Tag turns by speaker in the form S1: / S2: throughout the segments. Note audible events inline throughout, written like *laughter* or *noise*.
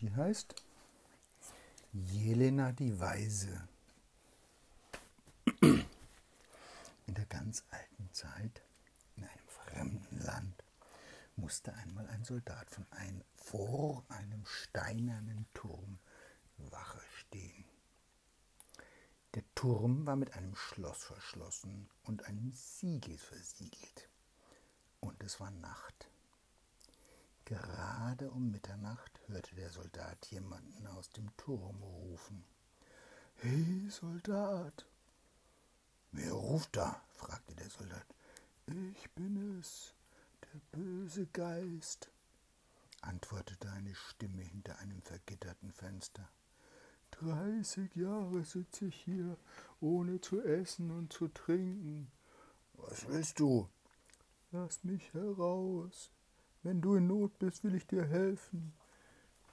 S1: Die heißt Jelena die Weise. In der ganz alten Zeit, in einem fremden Land, musste einmal ein Soldat von ein, vor einem steinernen Turm Wache stehen. Der Turm war mit einem Schloss verschlossen und einem Siegel versiegelt. Und es war Nacht. Gerade um Mitternacht hörte der Soldat jemanden aus dem Turm rufen. Hey, Soldat! Wer ruft da? fragte der Soldat. Ich bin es, der böse Geist, antwortete eine Stimme hinter einem vergitterten Fenster. Dreißig Jahre sitze ich hier, ohne zu essen und zu trinken. Was willst du? Lass mich heraus. Wenn du in Not bist, will ich dir helfen.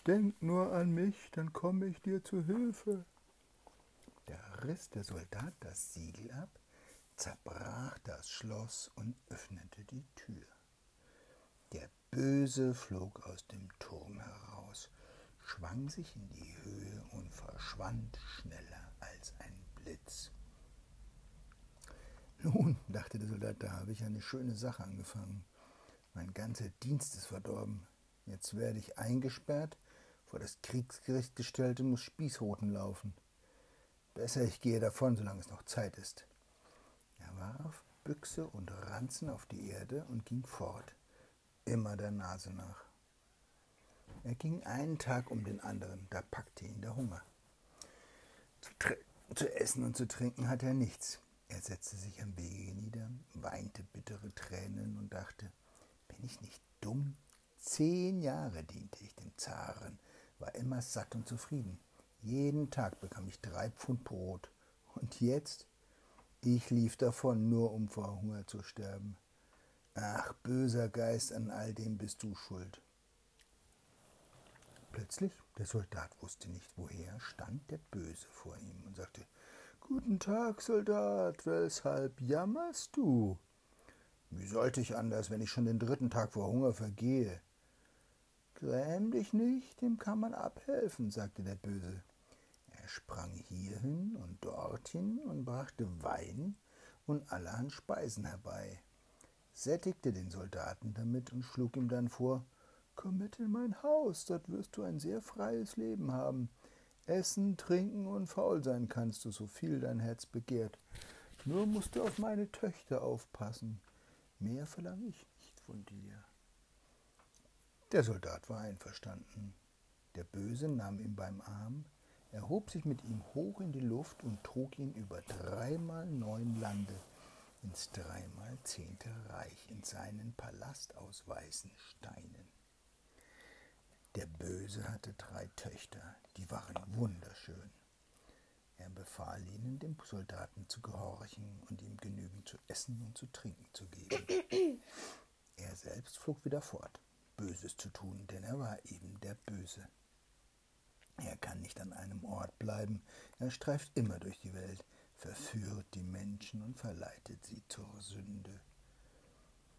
S1: Denk nur an mich, dann komme ich dir zu Hilfe. Da riss der Soldat das Siegel ab, zerbrach das Schloss und öffnete die Tür. Der Böse flog aus dem Turm heraus, schwang sich in die Höhe und verschwand schneller als ein Blitz. Nun, dachte der Soldat, da habe ich eine schöne Sache angefangen. Mein ganzer Dienst ist verdorben. Jetzt werde ich eingesperrt, vor das Kriegsgericht gestellt und muss Spießroten laufen. Besser, ich gehe davon, solange es noch Zeit ist. Er warf Büchse und Ranzen auf die Erde und ging fort, immer der Nase nach. Er ging einen Tag um den anderen, da packte ihn der Hunger. Zu, zu essen und zu trinken hatte er nichts. Er setzte sich am Wege nieder, weinte bittere Tränen und dachte, ich nicht dumm? Zehn Jahre diente ich dem Zaren, war immer satt und zufrieden. Jeden Tag bekam ich drei Pfund Brot. Und jetzt? Ich lief davon, nur um vor Hunger zu sterben. Ach, böser Geist, an all dem bist du schuld. Plötzlich, der Soldat wusste nicht woher, stand der Böse vor ihm und sagte, Guten Tag, Soldat, weshalb jammerst du? Wie sollte ich anders, wenn ich schon den dritten Tag vor Hunger vergehe? Gräm dich nicht, dem kann man abhelfen, sagte der Böse. Er sprang hierhin und dorthin und brachte Wein und allerhand Speisen herbei, sättigte den Soldaten damit und schlug ihm dann vor, Komm mit in mein Haus, dort wirst du ein sehr freies Leben haben. Essen, trinken und faul sein kannst du, so viel dein Herz begehrt. Nur musst du auf meine Töchter aufpassen. Mehr verlange ich nicht von dir. Der Soldat war einverstanden. Der Böse nahm ihn beim Arm, erhob sich mit ihm hoch in die Luft und trug ihn über dreimal neun Lande ins dreimal zehnte Reich in seinen Palast aus weißen Steinen. Der Böse hatte drei Töchter, die waren wunderschön. Er befahl ihnen, dem Soldaten zu gehorchen und ihm genügend zu essen und zu trinken zu geben. *clears throat* Er selbst flog wieder fort, Böses zu tun, denn er war eben der Böse. Er kann nicht an einem Ort bleiben, er streift immer durch die Welt, verführt die Menschen und verleitet sie zur Sünde.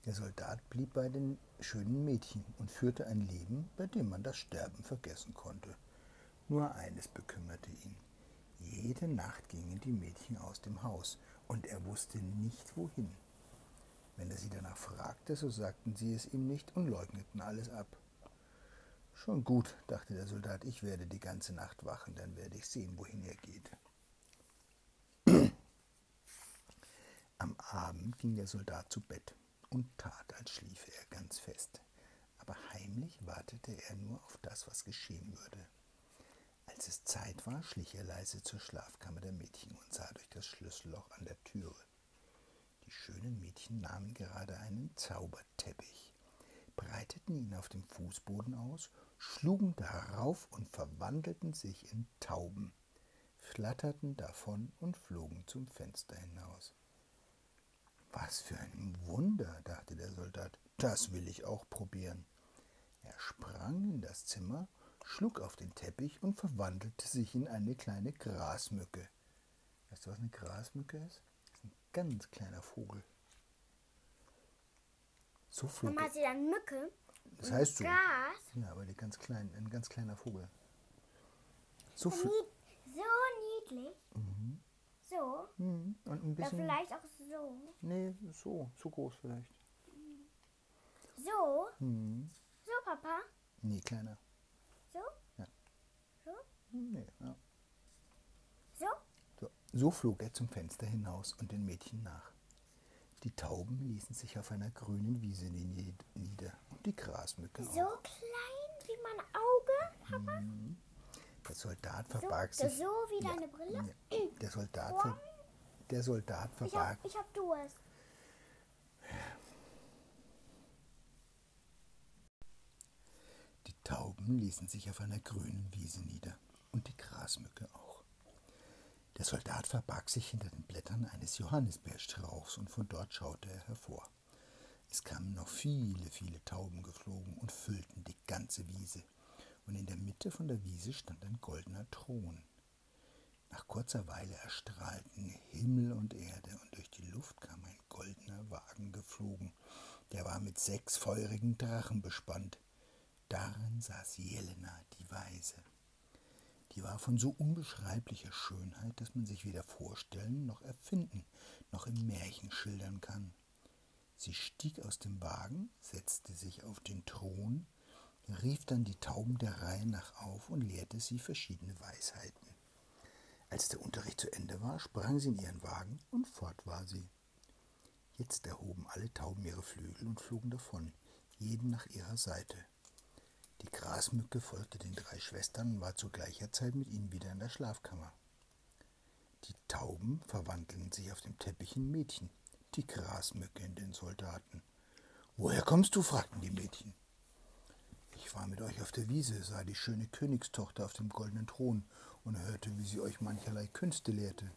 S1: Der Soldat blieb bei den schönen Mädchen und führte ein Leben, bei dem man das Sterben vergessen konnte. Nur eines bekümmerte ihn. Jede Nacht gingen die Mädchen aus dem Haus, und er wusste nicht wohin. Wenn er sie danach fragte, so sagten sie es ihm nicht und leugneten alles ab. Schon gut, dachte der Soldat, ich werde die ganze Nacht wachen, dann werde ich sehen, wohin er geht. *clears throat* Am Abend ging der Soldat zu Bett und tat, als schliefe er ganz fest. Aber heimlich wartete er nur auf das, was geschehen würde. Als es Zeit war, schlich er leise zur Schlafkammer der Mädchen und sah durch das Schlüsselloch an der Türe. Die schönen Mädchen nahmen gerade einen Zauberteppich, breiteten ihn auf dem Fußboden aus, schlugen darauf und verwandelten sich in Tauben, flatterten davon und flogen zum Fenster hinaus. Was für ein Wunder, dachte der Soldat, das will ich auch probieren. Er sprang in das Zimmer schlug auf den Teppich und verwandelte sich in eine kleine Grasmücke. Weißt du, was eine Grasmücke ist? Das ist ein ganz kleiner Vogel.
S2: So flog Mama, sie dann Mücke?
S1: Das heißt so.
S2: Gas.
S1: Ja, aber die ganz klein, ein ganz kleiner Vogel. So,
S2: Nied
S1: fl-
S2: so niedlich. So.
S1: Mhm. und ein
S2: Oder
S1: bisschen.
S2: vielleicht auch so.
S1: Nee, so, so groß vielleicht.
S2: So.
S1: Mhm.
S2: So, Papa.
S1: Nee, kleiner.
S2: So.
S1: Ja.
S2: So.
S1: Nee, ja.
S2: So.
S1: So, so flog er zum Fenster hinaus und den Mädchen nach. Die Tauben ließen sich auf einer grünen Wiese nie- nieder und die Grasmücke
S2: So
S1: auch.
S2: klein wie mein Auge, Papa.
S1: Der Soldat
S2: So,
S1: verbarg
S2: so
S1: sich.
S2: wie
S1: Ja,
S2: deine Brille.
S1: ja. Der Soldat, ver der Soldat
S2: Ich
S1: verbarg.
S2: hab, ich hab Durst.
S1: Die Tauben ließen sich auf einer grünen Wiese nieder und die Grasmücke auch. Der Soldat verbarg sich hinter den Blättern eines Johannisbeerstrauchs und von dort schaute er hervor. Es kamen noch viele, viele Tauben geflogen und füllten die ganze Wiese. Und in der Mitte von der Wiese stand ein goldener Thron. Nach kurzer Weile erstrahlten Himmel und Erde und durch die Luft kam ein goldener Wagen geflogen. Der war mit sechs feurigen Drachen bespannt. Darin saß Jelena, die Weise. Die war von so unbeschreiblicher Schönheit, dass man sich weder vorstellen noch erfinden, noch im Märchen schildern kann. Sie stieg aus dem Wagen, setzte sich auf den Thron, rief dann die Tauben der Reihe nach auf und lehrte sie verschiedene Weisheiten. Als der Unterricht zu Ende war, sprang sie in ihren Wagen und fort war sie. Jetzt erhoben alle Tauben ihre Flügel und flogen davon, jeden nach ihrer Seite. Die Grasmücke folgte den drei Schwestern und war zu gleicher Zeit mit ihnen wieder in der Schlafkammer. Die Tauben verwandelten sich auf dem Teppich in Mädchen, die Grasmücke in den Soldaten. Woher kommst du? fragten die Mädchen. Ich war mit euch auf der Wiese, sah die schöne Königstochter auf dem goldenen Thron und hörte, wie sie euch mancherlei Künste lehrte.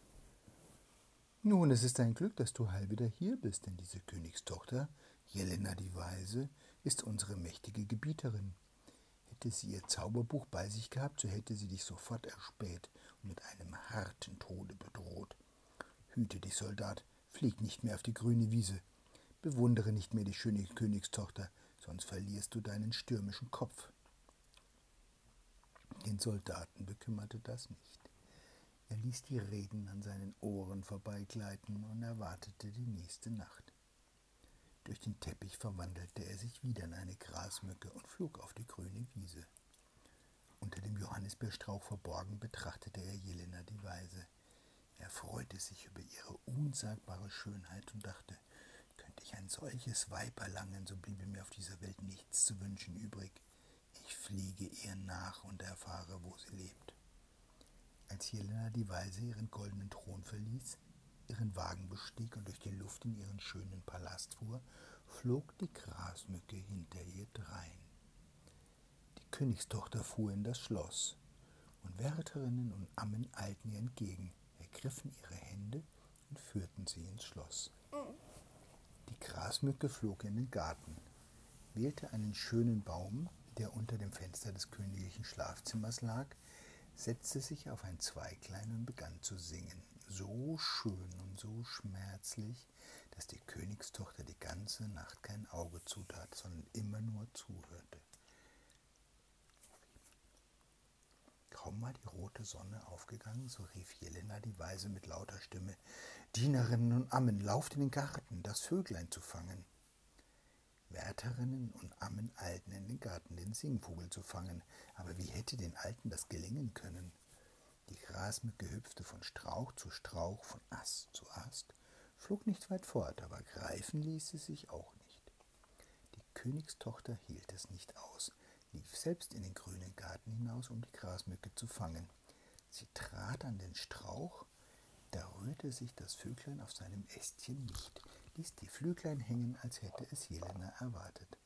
S1: Nun, es ist ein Glück, dass du heil wieder hier bist, denn diese Königstochter, Jelena die Weise, ist unsere mächtige Gebieterin. Hätte sie ihr Zauberbuch bei sich gehabt, so hätte sie dich sofort erspäht und mit einem harten Tode bedroht. Hüte dich, Soldat, flieg nicht mehr auf die grüne Wiese. Bewundere nicht mehr die schöne Königstochter, sonst verlierst du deinen stürmischen Kopf. Den Soldaten bekümmerte das nicht. Er ließ die Reden an seinen Ohren vorbeigleiten und erwartete die nächste Nacht. Durch den Teppich verwandelte er sich wieder in eine Grasmücke und flog auf die grüne Wiese. Unter dem Johannisbeerstrauch verborgen betrachtete er Jelena die Weise. Er freute sich über ihre unsagbare Schönheit und dachte, könnte ich ein solches Weib erlangen, so bliebe mir auf dieser Welt nichts zu wünschen übrig. Ich fliege ihr nach und erfahre, wo sie lebt. Als Jelena die Weise ihren goldenen Thron verließ, ihren Wagen bestieg und durch die Luft in ihren schönen fuhr, flog die Grasmücke hinter ihr drein. Die Königstochter fuhr in das Schloss, und Wärterinnen und Ammen eilten ihr entgegen, ergriffen ihre Hände und führten sie ins Schloss. Die Grasmücke flog in den Garten, wählte einen schönen Baum, der unter dem Fenster des königlichen Schlafzimmers lag, setzte sich auf ein Zweiglein und begann zu singen, so schön und so schmerzlich, dass die Königstochter die ganze Nacht kein Auge zutat, sondern immer nur zuhörte. Kaum war die rote Sonne aufgegangen, so rief Jelena die Weise mit lauter Stimme Dienerinnen und Ammen, lauft in den Garten, das Vöglein zu fangen. Wärterinnen und Ammen eilten in den Garten, den Singvogel zu fangen, aber wie hätte den Alten das gelingen können? Die Grasmücke hüpfte von Strauch zu Strauch, von Ast zu Ast, flog nicht weit fort, aber greifen ließ sie sich auch nicht. Die Königstochter hielt es nicht aus, lief selbst in den grünen Garten hinaus, um die Grasmücke zu fangen. Sie trat an den Strauch, da rührte sich das Vöglein auf seinem Ästchen nicht, ließ die Flüglein hängen, als hätte es Jelena erwartet.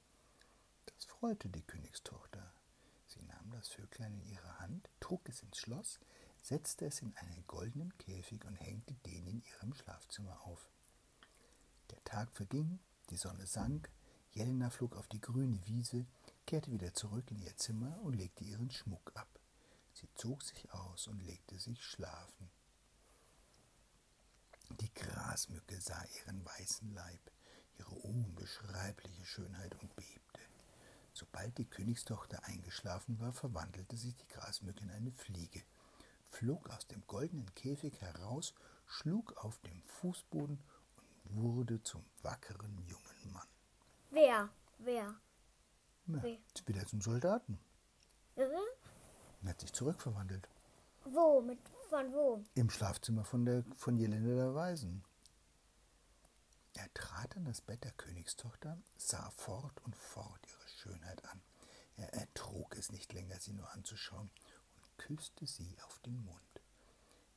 S1: Das freute die Königstochter. Sie nahm das Vöglein in ihre Hand, trug es ins Schloss, setzte es in einen goldenen Käfig und hängte den in ihrem Schlafzimmer auf. Der Tag verging, die Sonne sank, Jelena flog auf die grüne Wiese, kehrte wieder zurück in ihr Zimmer und legte ihren Schmuck ab. Sie zog sich aus und legte sich schlafen. Die Grasmücke sah ihren weißen Leib, ihre unbeschreibliche Schönheit und bebte. Sobald die Königstochter eingeschlafen war, verwandelte sich die Grasmücke in eine Fliege, flog aus dem goldenen Käfig heraus, schlug auf dem Fußboden und wurde zum wackeren jungen Mann.
S2: Wer? Wer?
S1: Ja,
S2: Wie?
S1: wieder zum Soldaten.
S2: Mhm.
S1: Er hat sich zurückverwandelt.
S2: Wo? Mit von wo?
S1: Im Schlafzimmer von, der, von Jelena der Weisen. Er trat an das Bett der Königstochter, sah fort und fort ihre Schönheit an. Er ertrug es nicht länger, sie nur anzuschauen und küsste sie auf den Mund.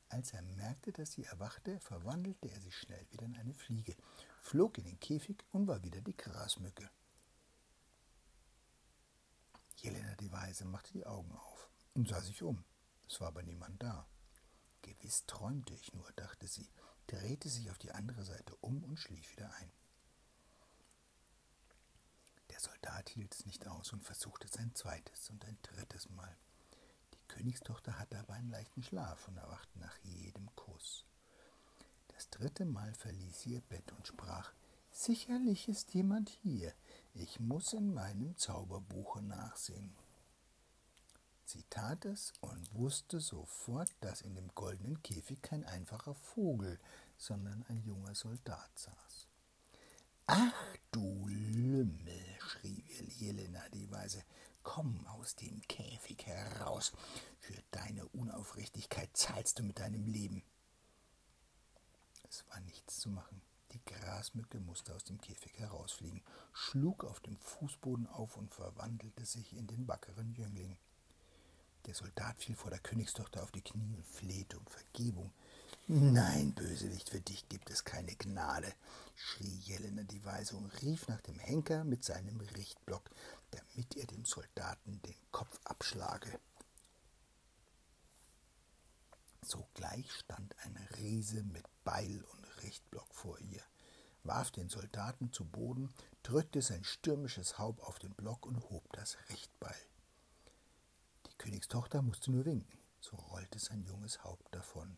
S1: Als er merkte, dass sie erwachte, verwandelte er sich schnell wieder in eine Fliege, flog in den Käfig und war wieder die Grasmücke. Jelena die Weise machte die Augen auf und sah sich um. Es war aber niemand da. Gewiss träumte ich nur, dachte sie, drehte sich auf die andere Seite um und schlief wieder ein. Der Soldat hielt es nicht aus und versuchte es ein zweites und ein drittes Mal. Königstochter hatte aber einen leichten Schlaf und erwachte nach jedem Kuss. Das dritte Mal verließ sie ihr Bett und sprach Sicherlich ist jemand hier. Ich muss in meinem Zauberbuche nachsehen. Sie tat es und wusste sofort, dass in dem goldenen Käfig kein einfacher Vogel, sondern ein junger Soldat saß. Ach du Lümmel, schrie Jelena die Weise, komm aus dem Käfig heraus. Für deine Unaufrichtigkeit zahlst du mit deinem Leben. Es war nichts zu machen. Die Grasmücke musste aus dem Käfig herausfliegen, schlug auf dem Fußboden auf und verwandelte sich in den wackeren Jüngling. Der Soldat fiel vor der Königstochter auf die Knie und flehte um Vergebung. Nein, Bösewicht, für dich gibt es keine Gnade, schrie Jelena die Weise und rief nach dem Henker mit seinem Richtblock, damit er dem Soldaten den Kopf abschlage. Sogleich stand ein Riese mit Beil und Richtblock vor ihr, warf den Soldaten zu Boden, drückte sein stürmisches Haupt auf den Block und hob das Richtbeil. Die Königstochter musste nur winken, so rollte sein junges Haupt davon.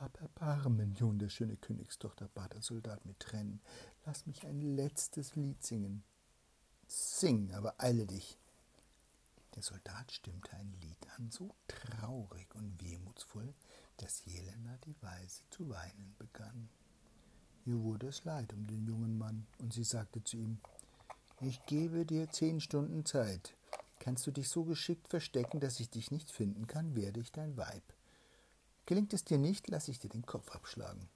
S1: Hab Erbarmen, wunderschöne Königstochter, bat der Soldat mit Tränen. Lass mich ein letztes Lied singen. Sing, aber eile dich. Der Soldat stimmte ein Lied an, so traurig und wehmutsvoll, dass Jelena die Weise zu weinen begann. Ihr wurde es leid um den jungen Mann, und sie sagte zu ihm Ich gebe dir zehn Stunden Zeit. Kannst du dich so geschickt verstecken, dass ich dich nicht finden kann, werde ich dein Weib. Gelingt es dir nicht, lasse ich dir den Kopf abschlagen.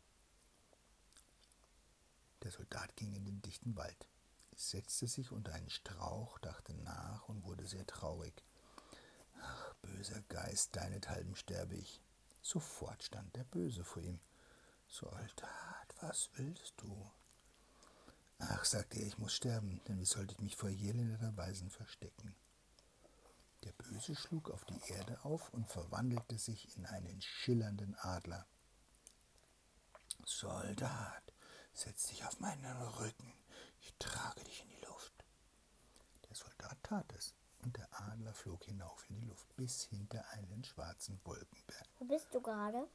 S1: Der Soldat ging in den dichten Wald, setzte sich unter einen Strauch, dachte nach und wurde sehr traurig. Ach, böser Geist, deinethalben sterbe ich. Sofort stand der Böse vor ihm. Soldat, was willst du? Ach, sagte er, ich muss sterben, denn wie sollte ich mich vor Jelena der Weisen verstecken? Der Böse schlug auf die Erde auf und verwandelte sich in einen schillernden Adler. Soldat, setz dich auf meinen Rücken, ich trage dich in die Luft. Der Soldat tat es, und der Adler flog hinauf in die Luft bis hinter einen schwarzen Wolkenberg.
S2: Wo bist du gerade?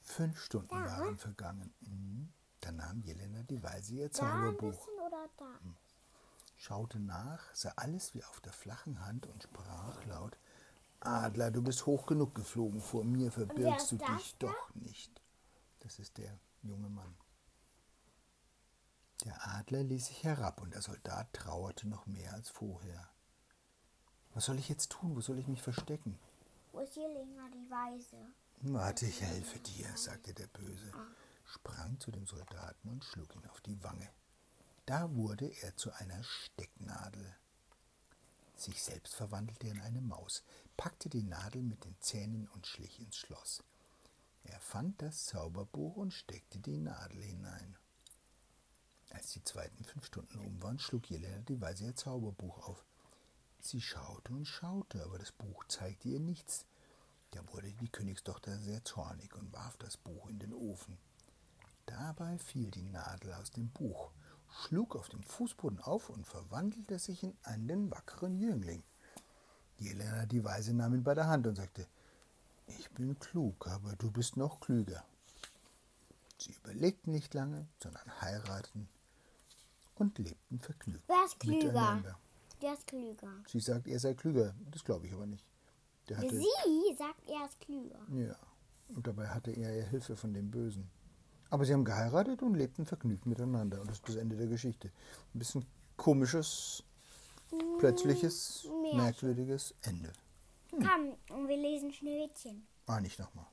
S1: Fünf Stunden
S2: Da?
S1: waren vergangen. Mhm. Dann nahm Jelena die Weise ihr Zauberbuch,
S2: da?
S1: schaute nach, sah alles wie auf der flachen Hand und sprach laut Adler, du bist hoch genug geflogen, vor mir verbirgst du dich
S2: da?
S1: doch nicht. Das ist der junge Mann. Der Adler ließ sich herab und der Soldat trauerte noch mehr als vorher. Was soll ich jetzt tun? Wo soll ich mich verstecken?
S2: Wo ist Jelena die Weise?
S1: Warte, ich helfe dir, sagte der Böse, sprang zu dem Soldaten und schlug ihn auf die Wange. Da wurde er zu einer Stecknadel. Sich selbst verwandelte er in eine Maus, packte die Nadel mit den Zähnen und schlich ins Schloss. Er fand das Zauberbuch und steckte die Nadel hinein. Als die zweiten fünf Stunden um waren, schlug Jelena die Weise ihr Zauberbuch auf. Sie schaute und schaute, aber das Buch zeigte ihr nichts. Da wurde die Königstochter sehr zornig und warf das Buch in den Ofen. Dabei fiel die Nadel aus dem Buch, schlug auf dem Fußboden auf und verwandelte sich in einen wackeren Jüngling. Jelena die Weise nahm ihn bei der Hand und sagte, ich bin klug, aber du bist noch klüger. Sie überlegten nicht lange, sondern heirateten und lebten vergnügt
S2: Wer ist klüger?
S1: miteinander.
S2: der ist klüger.
S1: Sie sagt, er sei klüger. Das glaube ich aber nicht. Hatte,
S2: Sie sagt, er ist klüger.
S1: ja. Und dabei hatte er ja Hilfe von dem Bösen. Aber sie haben geheiratet und lebten vergnügt miteinander. Und das ist das Ende der Geschichte. Ein bisschen komisches, plötzliches,
S2: Märchen.
S1: merkwürdiges Ende.
S2: Komm, und wir lesen Schneewittchen.
S1: Ah, nicht nochmal.